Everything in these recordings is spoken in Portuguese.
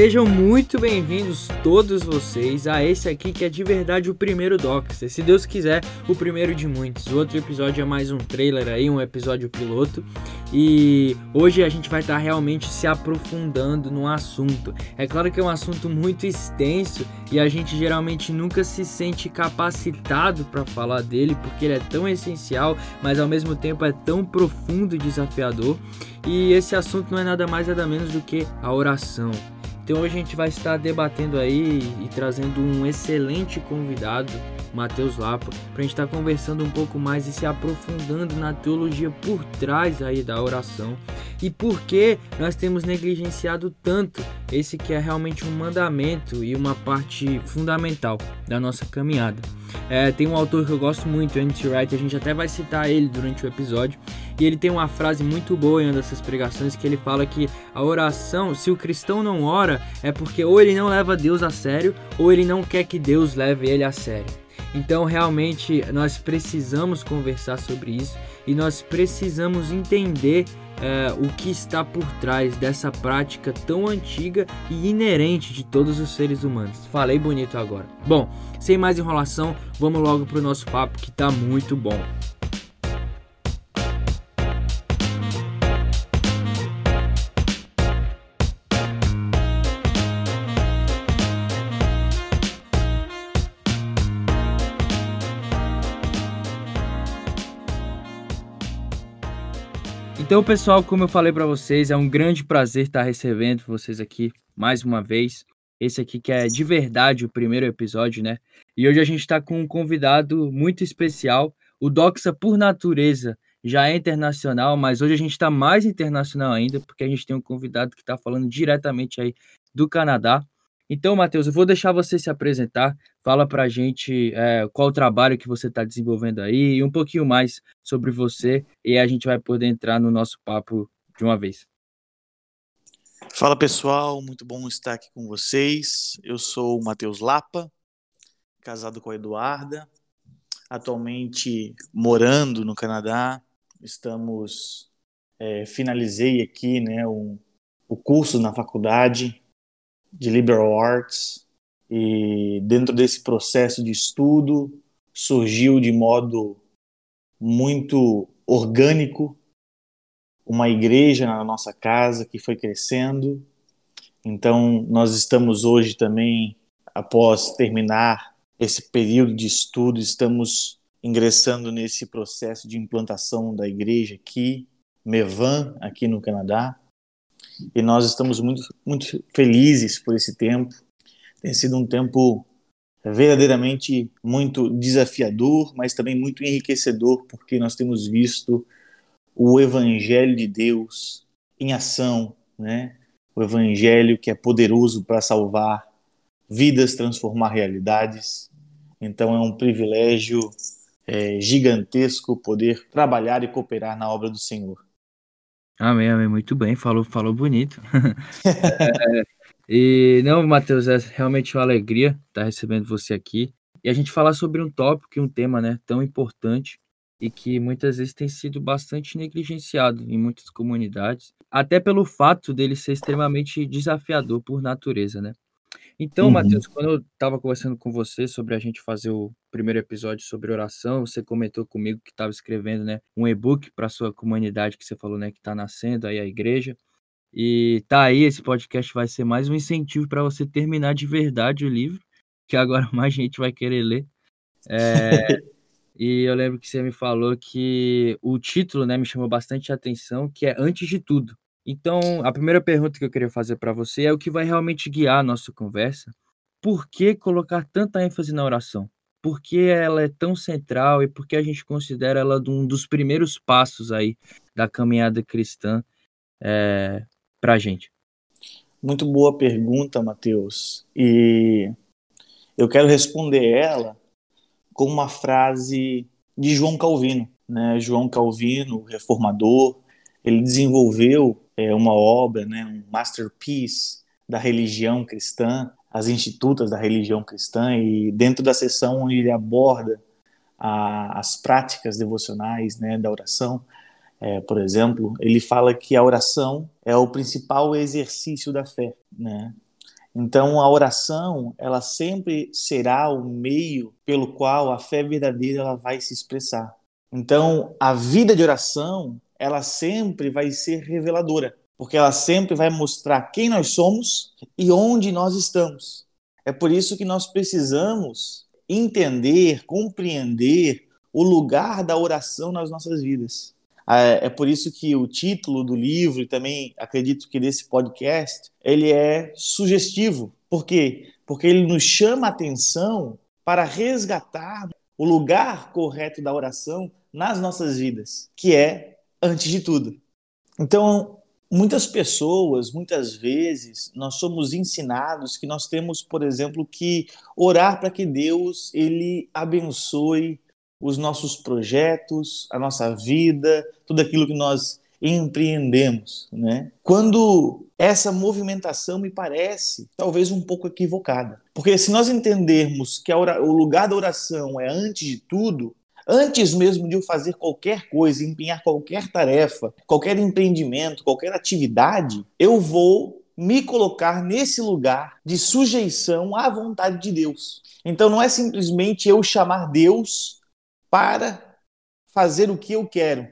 Sejam muito bem-vindos todos vocês a esse aqui que é de verdade o primeiro Doxer. Se Deus quiser, o primeiro de muitos. O outro episódio é mais um trailer aí, um episódio piloto. E hoje a gente vai estar realmente se aprofundando no assunto. É claro que é um assunto muito extenso e a gente geralmente nunca se sente capacitado para falar dele porque ele é tão essencial, mas ao mesmo tempo é tão profundo e desafiador. E esse assunto não é nada mais nada menos do que a oração. Então hoje a gente vai estar debatendo aí e trazendo um excelente convidado, Matheus Lapa, para a gente estar conversando um pouco mais e se aprofundando na teologia por trás aí da oração e por que nós temos negligenciado tanto esse que é realmente um mandamento e uma parte fundamental da nossa caminhada. É, tem um autor que eu gosto muito, Andy Wright, a gente até vai citar ele durante o episódio, e ele tem uma frase muito boa em uma dessas pregações que ele fala que a oração, se o cristão não ora, é porque ou ele não leva Deus a sério, ou ele não quer que Deus leve ele a sério. Então, realmente, nós precisamos conversar sobre isso e nós precisamos entender é, o que está por trás dessa prática tão antiga e inerente de todos os seres humanos. Falei bonito agora. Bom, sem mais enrolação, vamos logo para o nosso papo que está muito bom. Então, pessoal, como eu falei para vocês, é um grande prazer estar recebendo vocês aqui mais uma vez. Esse aqui que é de verdade o primeiro episódio, né? E hoje a gente está com um convidado muito especial. O Doxa, por natureza, já é internacional, mas hoje a gente está mais internacional ainda, porque a gente tem um convidado que está falando diretamente aí do Canadá. Então, Matheus, eu vou deixar você se apresentar. Fala para a gente é, qual o trabalho que você está desenvolvendo aí e um pouquinho mais sobre você e a gente vai poder entrar no nosso papo de uma vez. Fala pessoal, muito bom estar aqui com vocês. Eu sou o Matheus Lapa, casado com a Eduarda, atualmente morando no Canadá. Estamos é, finalizei aqui, né, um, o curso na faculdade de liberal arts e dentro desse processo de estudo surgiu de modo muito orgânico uma igreja na nossa casa que foi crescendo. Então, nós estamos hoje também, após terminar esse período de estudo, estamos ingressando nesse processo de implantação da igreja aqui, Mevan, aqui no Canadá e nós estamos muito, muito felizes por esse tempo. Tem sido um tempo verdadeiramente muito desafiador, mas também muito enriquecedor, porque nós temos visto o Evangelho de Deus em ação, né? O Evangelho que é poderoso para salvar vidas, transformar realidades. Então é um privilégio é, gigantesco poder trabalhar e cooperar na obra do Senhor. Amém, amém. Muito bem, falou, falou bonito. é, e não, Matheus, é realmente uma alegria estar recebendo você aqui e a gente falar sobre um tópico e um tema, né, tão importante e que muitas vezes tem sido bastante negligenciado em muitas comunidades, até pelo fato dele ser extremamente desafiador por natureza, né? Então, uhum. Matheus, quando eu estava conversando com você sobre a gente fazer o primeiro episódio sobre oração, você comentou comigo que estava escrevendo, né, um e-book para sua comunidade que você falou, né, que está nascendo aí a igreja. E tá aí, esse podcast vai ser mais um incentivo para você terminar de verdade o livro, que agora mais gente vai querer ler. É, e eu lembro que você me falou que o título, né, me chamou bastante atenção, que é Antes de Tudo. Então, a primeira pergunta que eu queria fazer para você é o que vai realmente guiar a nossa conversa. Por que colocar tanta ênfase na oração? Por que ela é tão central e por que a gente considera ela um dos primeiros passos aí da caminhada cristã é, para a gente? Muito boa pergunta, Mateus. E eu quero responder ela com uma frase de João Calvino. Né? João Calvino, reformador, ele desenvolveu é, uma obra, né, um masterpiece da religião cristã, as institutas da religião cristã, e dentro da sessão onde ele aborda a, as práticas devocionais né, da oração, é, por exemplo, ele fala que a oração é o principal exercício da fé. Né? Então, a oração, ela sempre será o meio pelo qual a fé verdadeira ela vai se expressar. Então, a vida de oração, ela sempre vai ser reveladora, porque ela sempre vai mostrar quem nós somos e onde nós estamos. É por isso que nós precisamos entender, compreender o lugar da oração nas nossas vidas. É, é por isso que o título do livro e também acredito que desse podcast ele é sugestivo. Por quê? Porque ele nos chama a atenção para resgatar o lugar correto da oração nas nossas vidas, que é antes de tudo. Então, muitas pessoas, muitas vezes, nós somos ensinados que nós temos, por exemplo, que orar para que Deus ele abençoe os nossos projetos, a nossa vida, tudo aquilo que nós empreendemos, né? Quando essa movimentação me parece talvez um pouco equivocada, porque se nós entendermos que o lugar da oração é antes de tudo, antes mesmo de eu fazer qualquer coisa, empenhar qualquer tarefa, qualquer empreendimento, qualquer atividade, eu vou me colocar nesse lugar de sujeição à vontade de Deus. Então não é simplesmente eu chamar Deus para fazer o que eu quero,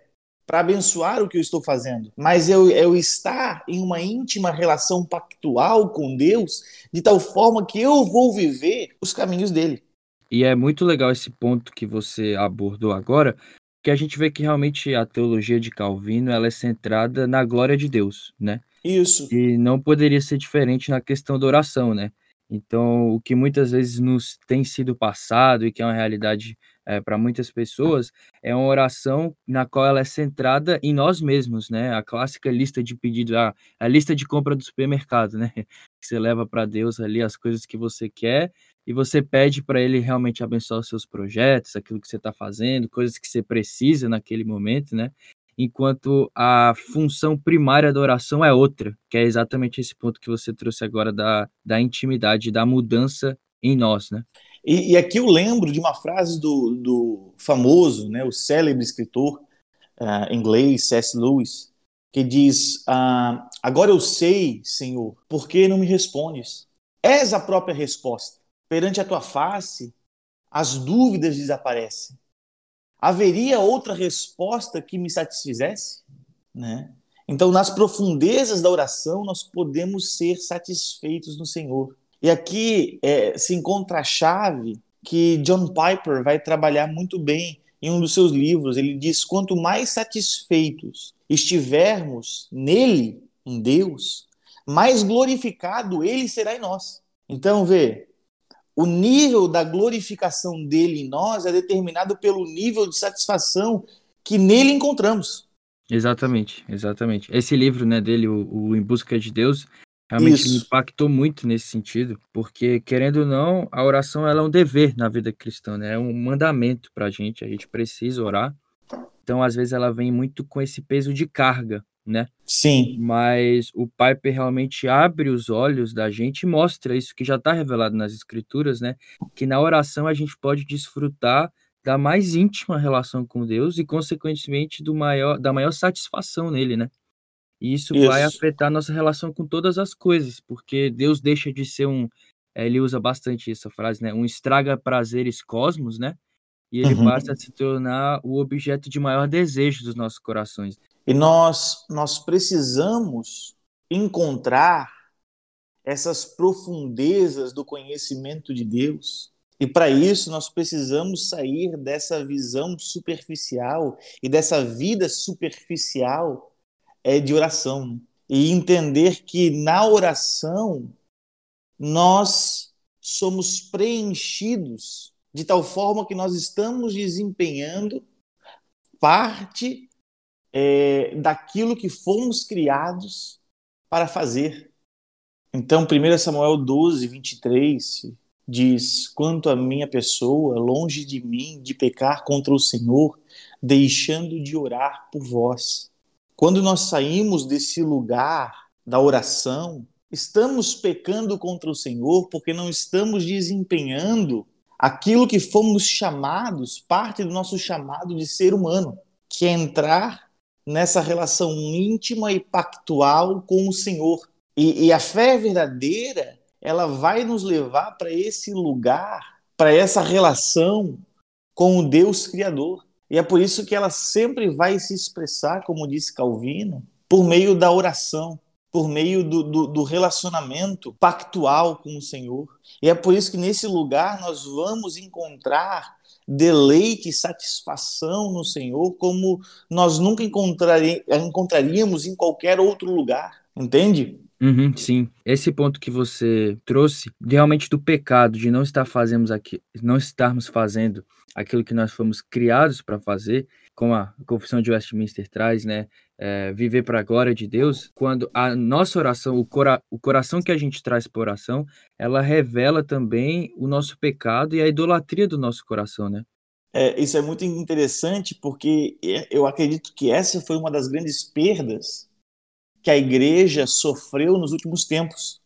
para abençoar o que eu estou fazendo, mas eu, eu estar em uma íntima relação pactual com Deus, de tal forma que eu vou viver os caminhos dele. E é muito legal esse ponto que você abordou agora, que a gente vê que realmente a teologia de Calvino ela é centrada na glória de Deus, né? Isso. E não poderia ser diferente na questão da oração, né? Então, o que muitas vezes nos tem sido passado e que é uma realidade é, para muitas pessoas, é uma oração na qual ela é centrada em nós mesmos, né? A clássica lista de pedidos, a, a lista de compra do supermercado, né? Que você leva para Deus ali as coisas que você quer e você pede para Ele realmente abençoar os seus projetos, aquilo que você está fazendo, coisas que você precisa naquele momento, né? Enquanto a função primária da oração é outra, que é exatamente esse ponto que você trouxe agora da, da intimidade, da mudança em nós, né? E, e, aqui eu lembro de uma frase do, do famoso, né, o célebre escritor uh, inglês C.S. Lewis, que diz: uh, Agora eu sei, Senhor, por que não me respondes? És a própria resposta. Perante a tua face, as dúvidas desaparecem. Haveria outra resposta que me satisfizesse? Né? Então, nas profundezas da oração, nós podemos ser satisfeitos no Senhor. E aqui é, se encontra a chave que John Piper vai trabalhar muito bem em um dos seus livros. Ele diz: quanto mais satisfeitos estivermos nele, em Deus, mais glorificado ele será em nós. Então, vê, o nível da glorificação dele em nós é determinado pelo nível de satisfação que nele encontramos. Exatamente, exatamente. Esse livro, né, dele, o, o Em Busca de Deus, Realmente Isso. me impactou muito nesse sentido, porque querendo ou não, a oração ela é um dever na vida cristã, né? É um mandamento para a gente, a gente precisa orar. Então, às vezes ela vem muito com esse peso de carga, né? Sim. Mas o Piper realmente abre os olhos da gente e mostra isso que já está revelado nas escrituras, né? Que na oração a gente pode desfrutar da mais íntima relação com Deus e, consequentemente, do maior, da maior satisfação nele, né? E isso, isso, vai afetar nossa relação com todas as coisas, porque Deus deixa de ser um. É, ele usa bastante essa frase, né? Um estraga prazeres cosmos, né? E ele uhum. passa a se tornar o objeto de maior desejo dos nossos corações. E nós, nós precisamos encontrar essas profundezas do conhecimento de Deus. E para isso nós precisamos sair dessa visão superficial e dessa vida superficial é de oração. Né? E entender que na oração nós somos preenchidos de tal forma que nós estamos desempenhando parte é, daquilo que fomos criados para fazer. Então, 1 Samuel 12, 23 diz: Quanto a minha pessoa, longe de mim de pecar contra o Senhor, deixando de orar por vós. Quando nós saímos desse lugar da oração, estamos pecando contra o Senhor porque não estamos desempenhando aquilo que fomos chamados, parte do nosso chamado de ser humano, que é entrar nessa relação íntima e pactual com o Senhor. E, e a fé verdadeira, ela vai nos levar para esse lugar, para essa relação com o Deus Criador. E é por isso que ela sempre vai se expressar, como disse Calvino, por meio da oração, por meio do, do, do, relacionamento pactual com o Senhor. E é por isso que nesse lugar nós vamos encontrar deleite e satisfação no Senhor como nós nunca encontraríamos em qualquer outro lugar. Entende? Uhum, sim, esse ponto que você trouxe, realmente do pecado, de não estar fazendo aqui, não estarmos fazendo aquilo que nós fomos criados para fazer, como a Confissão de Westminster traz, né? É, viver para a glória de Deus, quando a nossa oração, o, cora o coração que a gente traz para oração, ela revela também o nosso pecado e a idolatria do nosso coração, né? É, isso é muito interessante porque é, eu acredito que essa foi uma das grandes perdas que a igreja sofreu nos últimos tempos.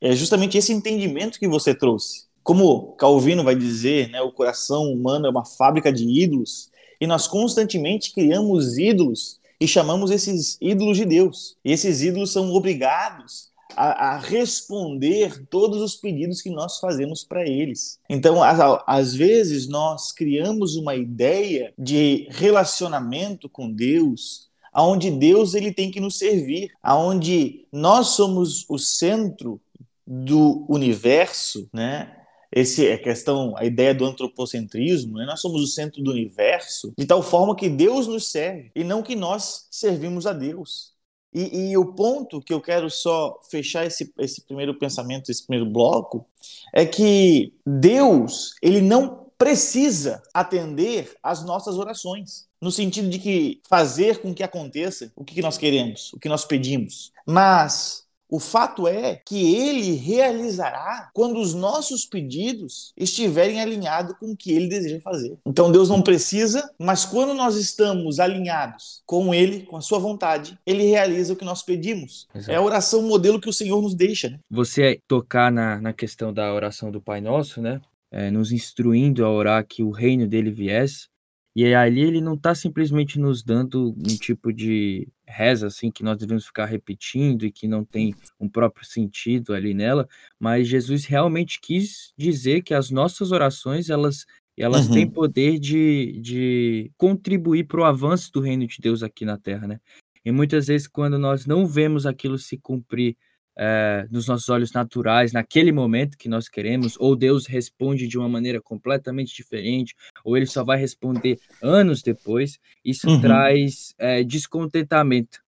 É justamente esse entendimento que você trouxe. Como Calvino vai dizer, né, o coração humano é uma fábrica de ídolos e nós constantemente criamos ídolos e chamamos esses ídolos de Deus. E esses ídolos são obrigados a, a, responder todos os pedidos que nós fazemos para eles. Então, às, vezes, nós criamos uma ideia de relacionamento com Deus aonde Deus ele tem que nos servir, aonde nós somos o centro do universo, né? Esse é a questão, a ideia do antropocentrismo, né? nós somos o centro do universo, de tal forma que Deus nos serve e não que nós servimos a Deus. E, e, o ponto que eu quero só fechar esse, esse primeiro pensamento, esse primeiro bloco, é que Deus, ele não precisa atender às nossas orações no sentido de que fazer com que aconteça o que nós queremos, o que nós pedimos. Mas o fato é que ele realizará quando os nossos pedidos estiverem alinhados com o que ele deseja fazer. Então Deus não precisa, mas quando nós estamos alinhados com ele, com a sua vontade, ele realiza o que nós pedimos. Exato. É a oração modelo que o Senhor nos deixa. Né? Você tocar na, na questão da oração do Pai Nosso, né? É, nos instruindo a orar que o reino dele viesse. E ali ele não está simplesmente nos dando um tipo de reza assim que nós devemos ficar repetindo e que não tem um próprio sentido ali nela, mas Jesus realmente quis dizer que as nossas orações elas elas uhum. têm poder de, de contribuir para o avanço do reino de Deus aqui na Terra, né? E muitas vezes quando nós não vemos aquilo se cumprir é, nos nossos olhos naturais, naquele momento que nós queremos, ou Deus responde de uma maneira completamente diferente, ou ele só vai responder anos depois, isso uhum. traz é, descontentamento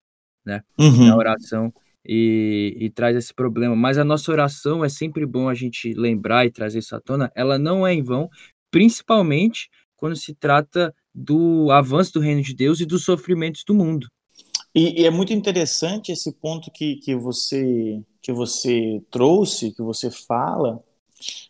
né, uhum. na oração e, e, traz esse problema. Mas a nossa oração é sempre bom a gente lembrar e trazer isso à tona, ela não é em vão, principalmente quando se trata do avanço do reino de Deus e dos sofrimentos do mundo. E, e, é muito interessante esse ponto que, que, você, que você trouxe, que você fala,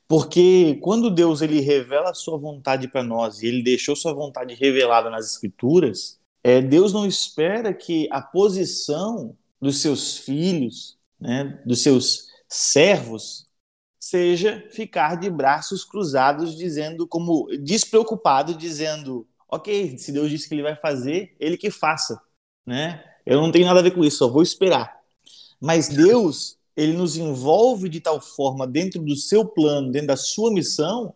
porque quando Deus ele revela a sua vontade para nós e ele deixou sua vontade revelada nas Escrituras, é, Deus não espera que a posição dos seus filhos, né, dos seus servos, seja ficar de braços cruzados, dizendo, como despreocupado, dizendo: Ok, se Deus disse que ele vai fazer, ele que faça. Né? Eu não tenho nada a ver com isso, só vou esperar. Mas Deus, ele nos envolve de tal forma dentro do seu plano, dentro da sua missão,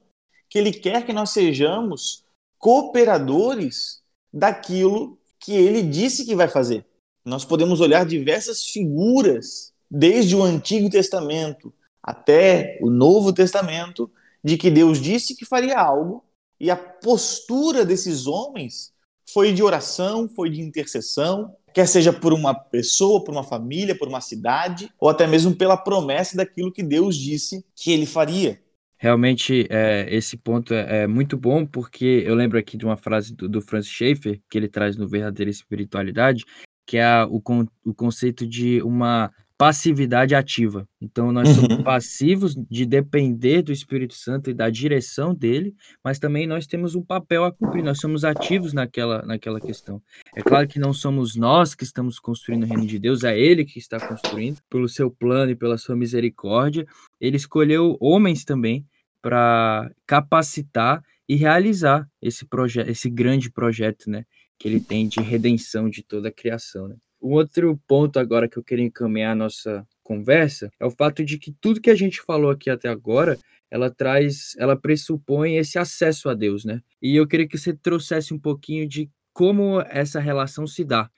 que ele quer que nós sejamos cooperadores daquilo que ele disse que vai fazer. Nós podemos olhar diversas figuras, desde o Antigo Testamento até o Novo Testamento, de que Deus disse que faria algo, e a postura desses homens foi de oração, foi de intercessão, quer seja por uma pessoa, por uma família, por uma cidade, ou até mesmo pela promessa daquilo que Deus disse que ele faria. Realmente, é, esse ponto é, é, muito bom, porque eu lembro aqui de uma frase do, do Francis Schaeffer, que ele traz no Verdadeira Espiritualidade, que é o, o conceito de uma passividade ativa. Então, nós somos uhum. passivos de depender do Espírito Santo e da direção dele, mas também nós temos um papel a cumprir, nós somos ativos naquela, naquela questão. É claro que não somos nós que estamos construindo o reino de Deus, é ele que está construindo, pelo seu plano e pela sua misericórdia. Ele escolheu homens também para capacitar e realizar esse projeto, esse grande projeto, né, que ele tem de redenção de toda a criação, né? Um outro ponto agora que eu queria encaminhar a nossa conversa é o fato de que tudo que a gente falou aqui até agora, ela traz, ela pressupõe esse acesso a Deus, né? E eu queria que você trouxesse um pouquinho de como essa relação se dá.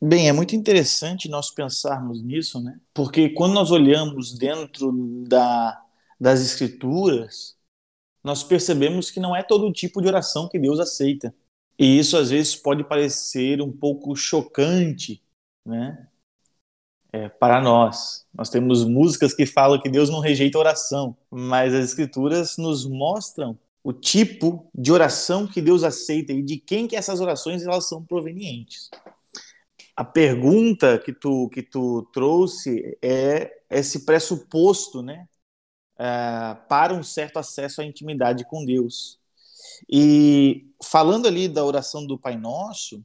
Bem, é muito interessante nós pensarmos nisso, né? Porque quando nós olhamos dentro da, das escrituras, nós percebemos que não é todo tipo de oração que Deus aceita. E isso às vezes pode parecer um pouco chocante, né? É, para nós. Nós temos músicas que falam que Deus não rejeita oração, mas as escrituras nos mostram o tipo de oração que Deus aceita e de quem que essas orações elas são provenientes. A pergunta que tu que tu trouxe é esse pressuposto, né, uh, para um certo acesso à intimidade com Deus. E falando ali da oração do Pai Nosso,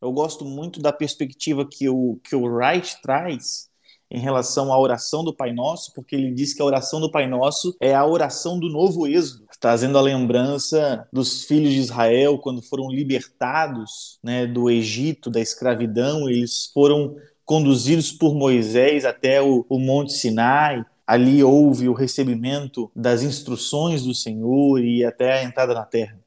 eu gosto muito da perspectiva que o, que o Wright traz em relação à oração do Pai Nosso, porque ele diz que a oração do Pai Nosso é a oração do novo êxodo, trazendo a lembrança dos filhos de Israel quando foram libertados né, do Egito, da escravidão, eles foram conduzidos por Moisés até o, o Monte Sinai, ali houve o recebimento das instruções do Senhor e até a entrada na terra.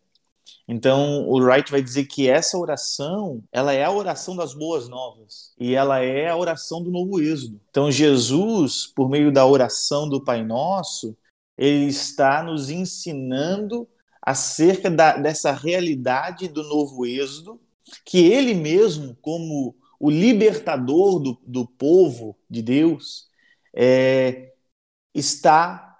Então, o Wright vai dizer que essa oração, ela é a oração das boas novas e ela é a oração do novo êxodo. Então, Jesus, por meio da oração do Pai Nosso, ele está nos ensinando acerca da, dessa realidade do novo êxodo, que ele mesmo, como o libertador do, do povo de Deus, é, está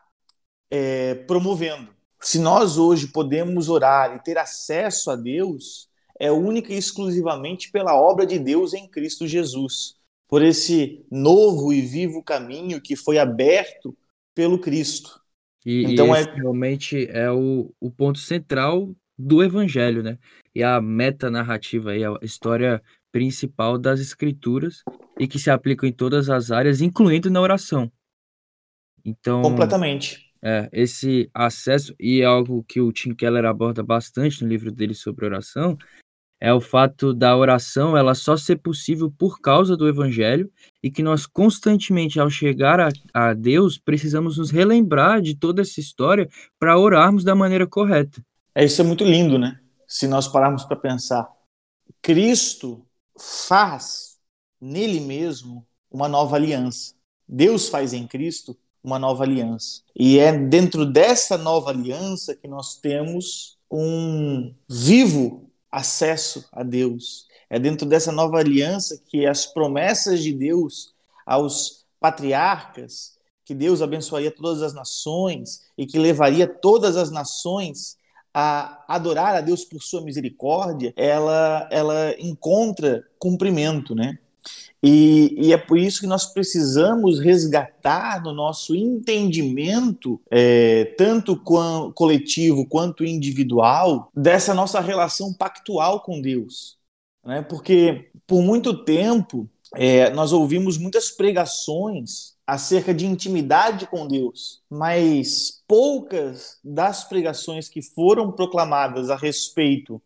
é, promovendo. Se nós hoje podemos orar e ter acesso a Deus, é única e exclusivamente pela obra de Deus em Cristo Jesus, por esse novo e vivo caminho que foi aberto pelo Cristo. E, então e é realmente é o, o ponto central do Evangelho, né? E a meta narrativa aí, a história principal das Escrituras e que se aplica em todas as áreas, incluindo na oração. Então, completamente. É, esse acesso, e é algo que o Tim Keller aborda bastante no livro dele sobre oração, é o fato da oração ela só ser possível por causa do evangelho e que nós constantemente ao chegar a, a Deus precisamos nos relembrar de toda essa história para orarmos da maneira correta. É isso é muito lindo, né? Se nós pararmos para pensar, Cristo faz nele mesmo uma nova aliança. Deus faz em Cristo uma nova aliança. E é dentro dessa nova aliança que nós temos um vivo acesso a Deus. É dentro dessa nova aliança que as promessas de Deus aos patriarcas, que Deus abençoaria todas as nações e que levaria todas as nações a adorar a Deus por sua misericórdia, ela ela encontra cumprimento, né? E, e, é por isso que nós precisamos resgatar no nosso entendimento, é, tanto coletivo quanto individual, dessa nossa relação pactual com Deus. Né? Porque por muito tempo é, nós ouvimos muitas pregações acerca de intimidade com Deus, mas poucas das pregações que foram proclamadas a respeito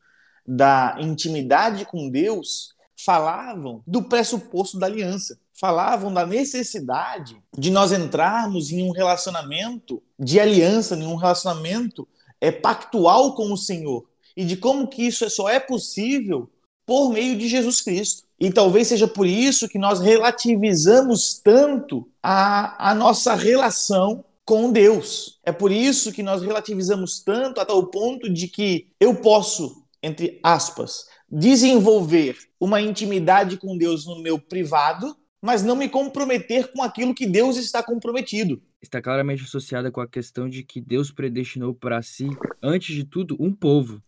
da intimidade com Deus falavam do pressuposto da aliança, falavam da necessidade de nós entrarmos em um relacionamento de aliança, em um relacionamento é, pactual com o Senhor e de como que isso só é possível por meio de Jesus Cristo. E talvez seja por isso que nós relativizamos tanto a, a nossa relação com Deus. É por isso que nós relativizamos tanto a tal ponto de que eu posso, entre aspas, desenvolver uma intimidade com Deus no meu privado, mas não me comprometer com aquilo que Deus está comprometido. Está claramente associada com a questão de que Deus predestinou para si, antes de tudo, um povo,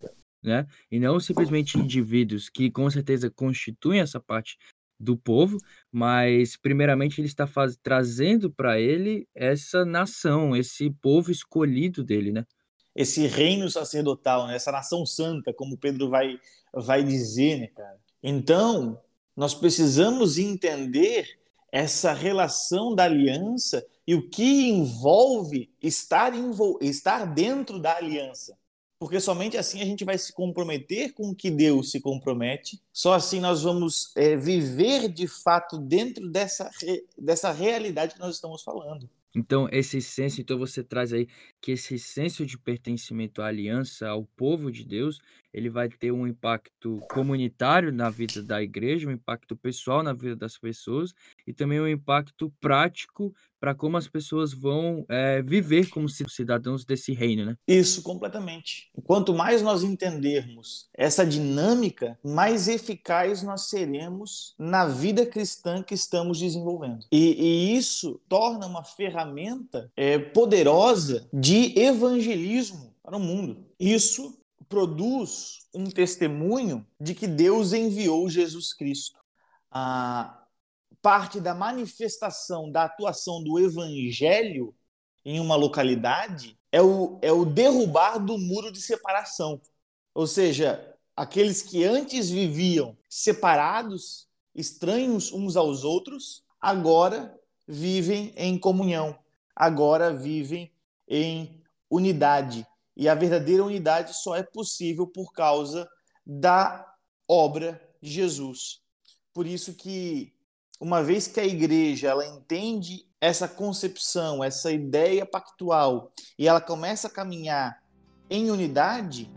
né? E não simplesmente indivíduos que com certeza constituem essa parte do povo, mas primeiramente ele está faz... trazendo para ele essa nação, esse povo escolhido dele, né? esse reino sacerdotal, né? essa nação santa, como Pedro vai, vai dizer, né, cara? Então, nós precisamos entender essa relação da aliança e o que envolve estar, envol estar dentro da aliança. porque somente assim a gente vai se comprometer com o que Deus se compromete, só assim nós vamos é, viver de fato dentro dessa, dessa realidade que nós estamos falando. Então, esse senso, então você traz aí que esse senso de pertencimento à aliança, ao povo de Deus, ele vai ter um impacto comunitário na vida da igreja, um impacto pessoal na vida das pessoas e também um impacto prático para como as pessoas vão é, viver como cidadãos desse reino, né? Isso, completamente. Quanto mais nós entendermos essa dinâmica, mais eficaz nós seremos na vida cristã que estamos desenvolvendo. E, e isso torna uma ferramenta é, poderosa de evangelismo para o mundo. Isso produz um testemunho de que Deus enviou Jesus Cristo. A parte da manifestação da atuação do evangelho em uma localidade é o, é o derrubar do muro de separação. Ou seja, aqueles que antes viviam separados, estranhos uns aos outros, agora vivem em comunhão, agora vivem em unidade. E a verdadeira unidade só é possível por causa da obra de Jesus. Por isso que uma vez que a igreja ela entende essa concepção, essa ideia pactual e ela começa a caminhar em unidade,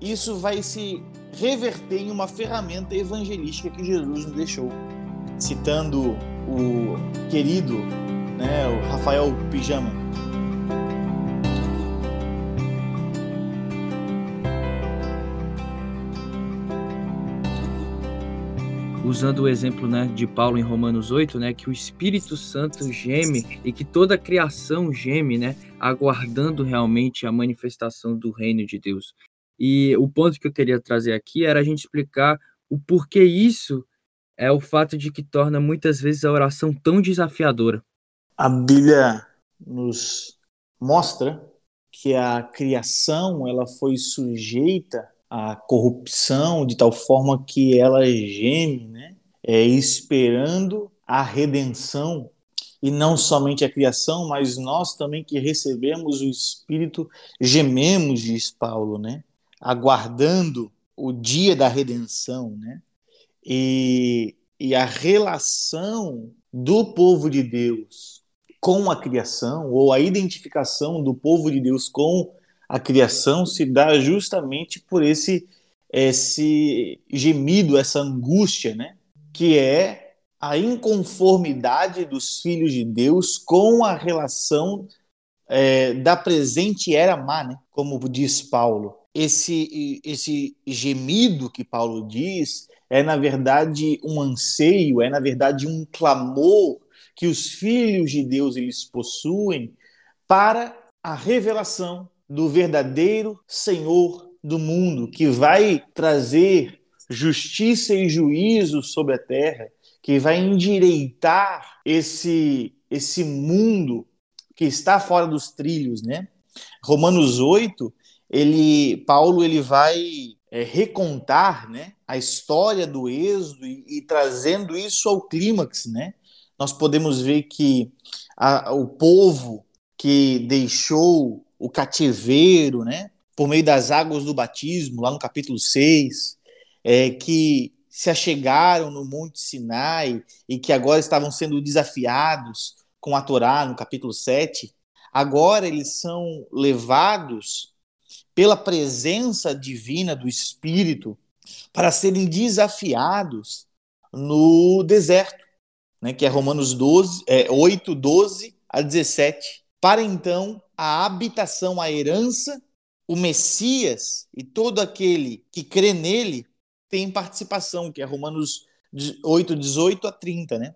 isso vai se reverter em uma ferramenta evangelística que Jesus nos deixou. Citando o querido, né, o Rafael Pijama, usando o exemplo né, de Paulo em Romanos 8, né, que o Espírito Santo geme e que toda a criação geme, né, aguardando realmente a manifestação do reino de Deus. E o ponto que eu queria trazer aqui era a gente explicar o porquê isso é o fato de que torna muitas vezes a oração tão desafiadora. A Bíblia nos mostra que a criação ela foi sujeita a corrupção de tal forma que ela geme, né? É, esperando a redenção e não somente a criação, mas nós também que recebemos o Espírito gememos, diz Paulo, né? Aguardando o dia da redenção, né? E, e a relação do povo de Deus com a criação, ou a identificação do povo de Deus com a criação se dá justamente por esse esse gemido, essa angústia, né? Que é a inconformidade dos filhos de Deus com a relação é, da presente era má, né? Como diz Paulo. Esse, esse gemido que Paulo diz é, na verdade, um anseio, é, na verdade, um clamor que os filhos de Deus eles possuem para a revelação do verdadeiro Senhor do mundo, que vai trazer justiça e juízo sobre a terra, que vai endireitar esse esse mundo que está fora dos trilhos, né? Romanos 8, ele Paulo ele vai é, recontar, né, a história do êxodo e, e trazendo isso ao clímax, né? Nós podemos ver que a, o povo que deixou o cativeiro, né? Por meio das águas do batismo, lá no capítulo 6, é, que se achegaram no Monte Sinai e que agora estavam sendo desafiados com a Torá, no capítulo 7, agora eles são levados pela presença divina do Espírito para serem desafiados no deserto, né, que é Romanos 12, é, 8, 12 a 17, para então a habitação, a herança, o Messias e todo aquele que crê nele tem participação, que é Romanos 8, 18 a 30, né?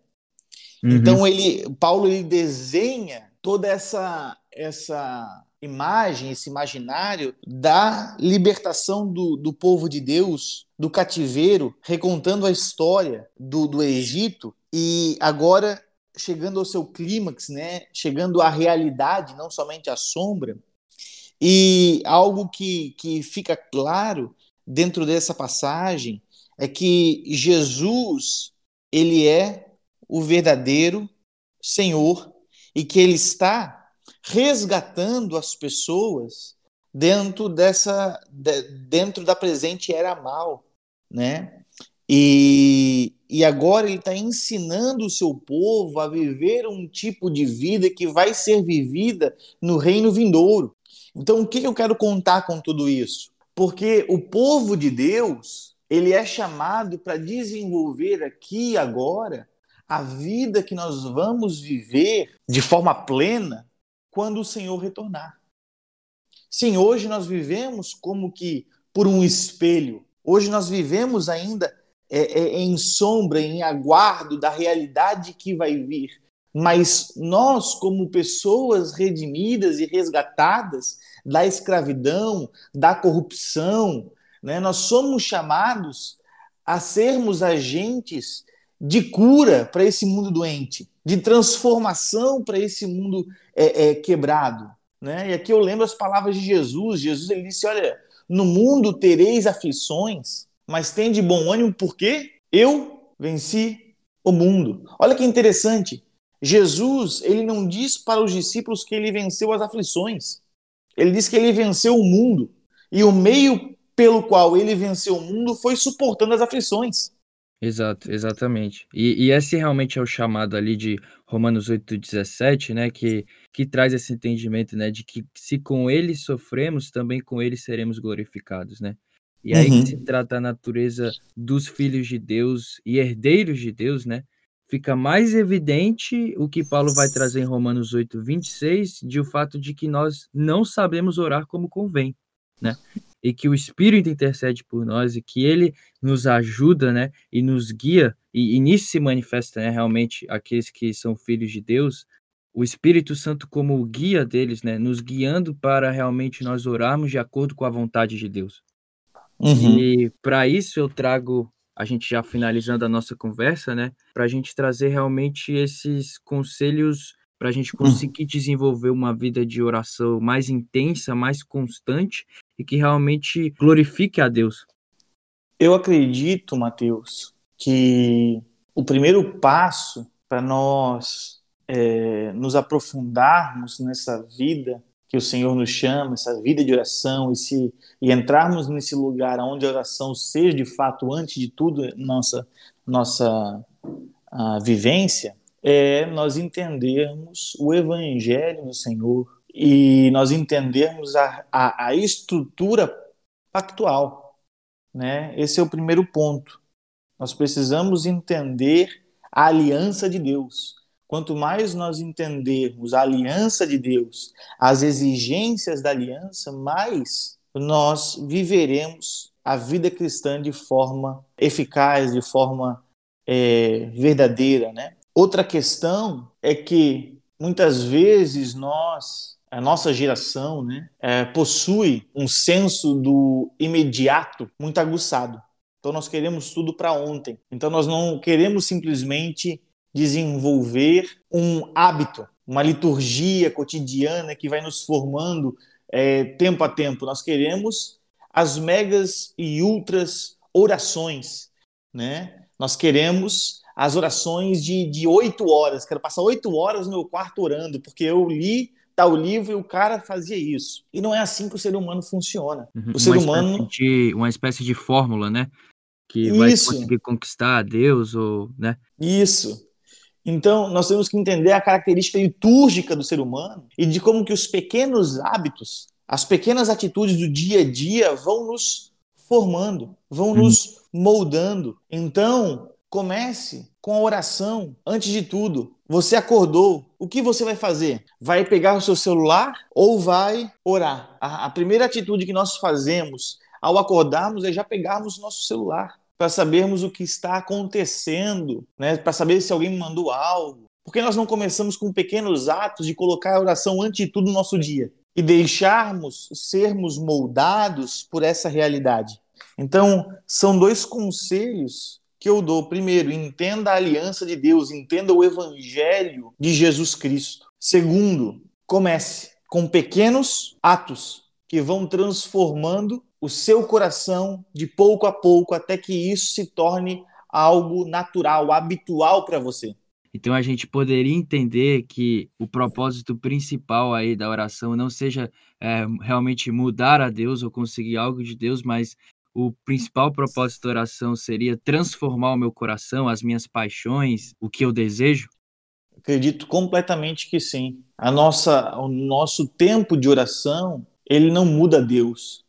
Uhum. Então ele, Paulo ele desenha toda essa essa imagem, esse imaginário da libertação do, do povo de Deus do cativeiro, recontando a história do, do Egito e agora chegando ao seu clímax, né? Chegando à realidade, não somente à sombra. E algo que, que fica claro dentro dessa passagem é que Jesus, ele é o verdadeiro Senhor e que ele está resgatando as pessoas dentro dessa dentro da presente era mal, né? E, e agora ele está ensinando o seu povo a viver um tipo de vida que vai ser vivida no reino vindouro. Então, o que eu quero contar com tudo isso? Porque o povo de Deus, ele é chamado para desenvolver aqui agora a vida que nós vamos viver de forma plena quando o Senhor retornar. Sim, hoje nós vivemos como que por um espelho. Hoje nós vivemos ainda é, é, em sombra, em aguardo da realidade que vai vir. Mas nós, como pessoas redimidas e resgatadas da escravidão, da corrupção, né, nós somos chamados a sermos agentes de cura para esse mundo doente, de transformação para esse mundo é, é, quebrado. Né? E aqui eu lembro as palavras de Jesus. Jesus ele disse: Olha, no mundo tereis aflições, mas tem de bom ânimo porque eu venci o mundo. Olha que interessante. Jesus ele não diz para os discípulos que ele venceu as aflições. Ele diz que ele venceu o mundo. E o meio pelo qual ele venceu o mundo foi suportando as aflições. Exato, exatamente. E, e esse realmente é o chamado ali de Romanos 8,17, né? Que, que traz esse entendimento, né? De que se com ele sofremos, também com ele seremos glorificados, né? E aí uhum. que se trata a natureza dos filhos de Deus e herdeiros de Deus, né? Fica mais evidente o que Paulo vai trazer em Romanos 8, 26, de o fato de que nós não sabemos orar como convém, né? e que o Espírito intercede por nós e que ele nos ajuda, né, e nos guia, e, e nisso se manifesta, né, realmente aqueles que são filhos de Deus, o Espírito Santo como o guia deles, né, nos guiando para realmente nós orarmos de acordo com a vontade de Deus. Uhum. E para isso eu trago, a gente já finalizando a nossa conversa, né, para a gente trazer realmente esses conselhos para a gente hum. conseguir desenvolver uma vida de oração mais intensa, mais constante e que realmente glorifique a Deus. Eu acredito, Mateus, que o primeiro passo para nós é, nos aprofundarmos nessa vida que o Senhor nos chama, essa vida de oração, e, se, e entrarmos nesse lugar onde a oração seja de fato, antes de tudo, nossa, nossa vivência, é nós entendermos o Evangelho do Senhor e nós entendermos a, a, a estrutura pactual. Né? Esse é o primeiro ponto. Nós precisamos entender a aliança de Deus. Quanto mais nós entendermos a aliança de Deus, as exigências da aliança, mais nós viveremos a vida cristã de forma eficaz, de forma é, verdadeira, né? Outra questão é que muitas vezes nós, a nossa geração, né, é, possui um senso do imediato muito aguçado. Então nós queremos tudo para ontem. Então nós não queremos simplesmente desenvolver um hábito, uma liturgia cotidiana que vai nos formando é, tempo a tempo. Nós queremos as megas e ultras orações, né? Nós queremos as orações de oito horas. Quero passar oito horas no meu quarto orando, porque eu li tal livro e o cara fazia isso. E não é assim que o ser humano funciona. Uhum. O uma ser humano. De, uma espécie de fórmula, né? Que isso. vai conseguir conquistar Deus, ou. né? Isso. Então, nós temos que entender a característica litúrgica do ser humano e de como que os pequenos hábitos, as pequenas atitudes do dia a dia vão nos formando, vão uhum. nos moldando. Então, Comece com a oração antes de tudo. Você acordou, o que você vai fazer? Vai pegar o seu celular ou vai orar? A, a primeira atitude que nós fazemos ao acordarmos é já pegarmos o nosso celular para sabermos o que está acontecendo, né? para saber se alguém me mandou algo. Porque nós não começamos com pequenos atos de colocar a oração antes de tudo no nosso dia e deixarmos sermos moldados por essa realidade. Então, são dois conselhos que eu dou. Primeiro, entenda a aliança de Deus, entenda o evangelho de Jesus Cristo. Segundo, comece com pequenos atos que vão transformando o seu coração de pouco a pouco até que isso se torne algo natural, habitual para você. Então a gente poderia entender que o propósito principal aí da oração não seja é, realmente mudar a Deus ou conseguir algo de Deus, mas o principal propósito da oração seria transformar o meu coração, as minhas paixões, o que eu desejo? Acredito completamente que sim. A nossa, o nosso tempo de oração, ele não muda Deus,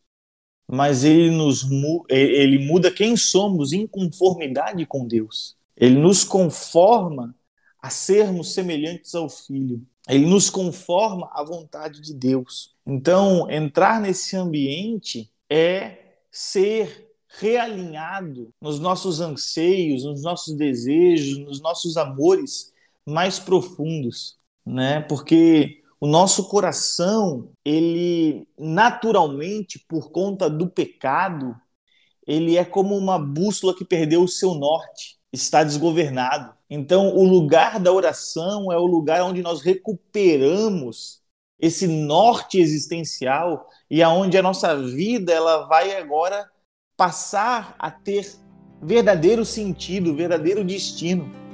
mas ele nos ele muda quem somos em conformidade com Deus. Ele nos conforma a sermos semelhantes ao Filho. Ele nos conforma à vontade de Deus. Então, entrar nesse ambiente é ser realinhado nos nossos anseios, nos nossos desejos, nos nossos amores mais profundos, né? Porque o nosso coração, ele naturalmente, por conta do pecado, ele é como uma bússola que perdeu o seu norte, está desgovernado. Então, o lugar da oração é o lugar onde nós recuperamos esse norte existencial e aonde a nossa vida ela vai agora passar a ter verdadeiro sentido, verdadeiro destino.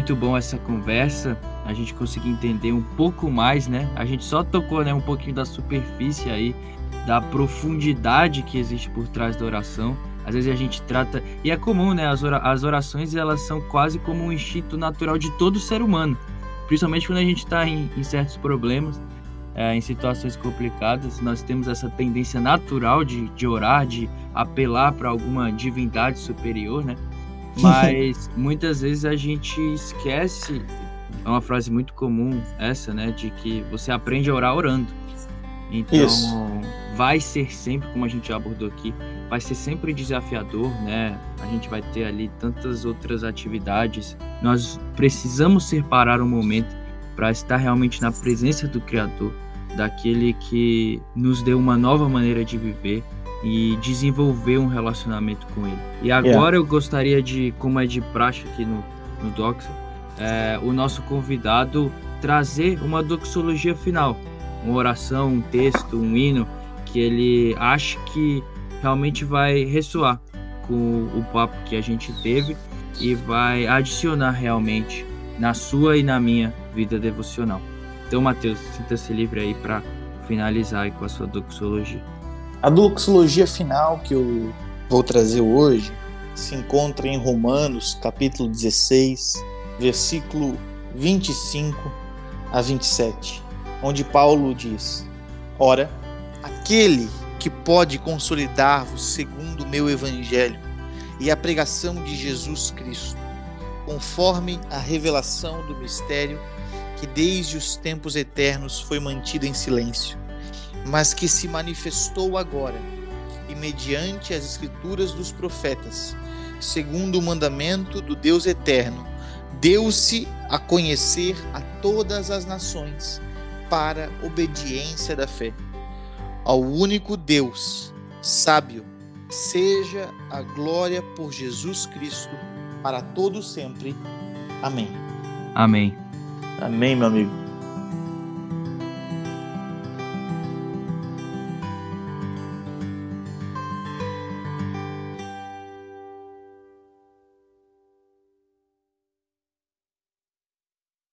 Muito bom essa conversa, a gente conseguiu entender um pouco mais, né? A gente só tocou, né, um pouquinho da superfície aí, da profundidade que existe por trás da oração. Às vezes a gente trata, e é comum, né? As orações elas são quase como um instinto natural de todo ser humano, principalmente quando a gente está em, em, certos problemas, é, em situações complicadas, nós temos essa tendência natural de, de orar, de apelar para alguma divindade superior, né? Mas muitas vezes a gente esquece, é uma frase muito comum essa, né, de que você aprende a orar orando. Então, Isso. vai ser sempre, como a gente já abordou aqui, vai ser sempre desafiador, né? A gente vai ter ali tantas outras atividades. Nós precisamos separar um momento para estar realmente na presença do Criador, daquele que nos deu uma nova maneira de viver, e desenvolver um relacionamento com ele. E agora yeah. eu gostaria de, como é de praxe aqui no, no Doxa, é, o nosso convidado trazer uma doxologia final, uma oração, um texto, um hino que ele acha que realmente vai ressoar com o papo que a gente teve e vai adicionar realmente na sua e na minha vida devocional. Então, Mateus, sinta-se livre aí para finalizar aí com a sua doxologia. A doxologia final que eu vou trazer hoje se encontra em Romanos, capítulo 16, versículo 25 a 27, onde Paulo diz: Ora, aquele que pode consolidar-vos segundo o meu evangelho e a pregação de Jesus Cristo, conforme a revelação do mistério que desde os tempos eternos foi mantido em silêncio mas que se manifestou agora, e mediante as escrituras dos profetas, segundo o mandamento do Deus eterno, deu-se a conhecer a todas as nações para obediência da fé. Ao único Deus, sábio, seja a glória por Jesus Cristo para todo sempre. Amém. Amém. Amém, meu amigo.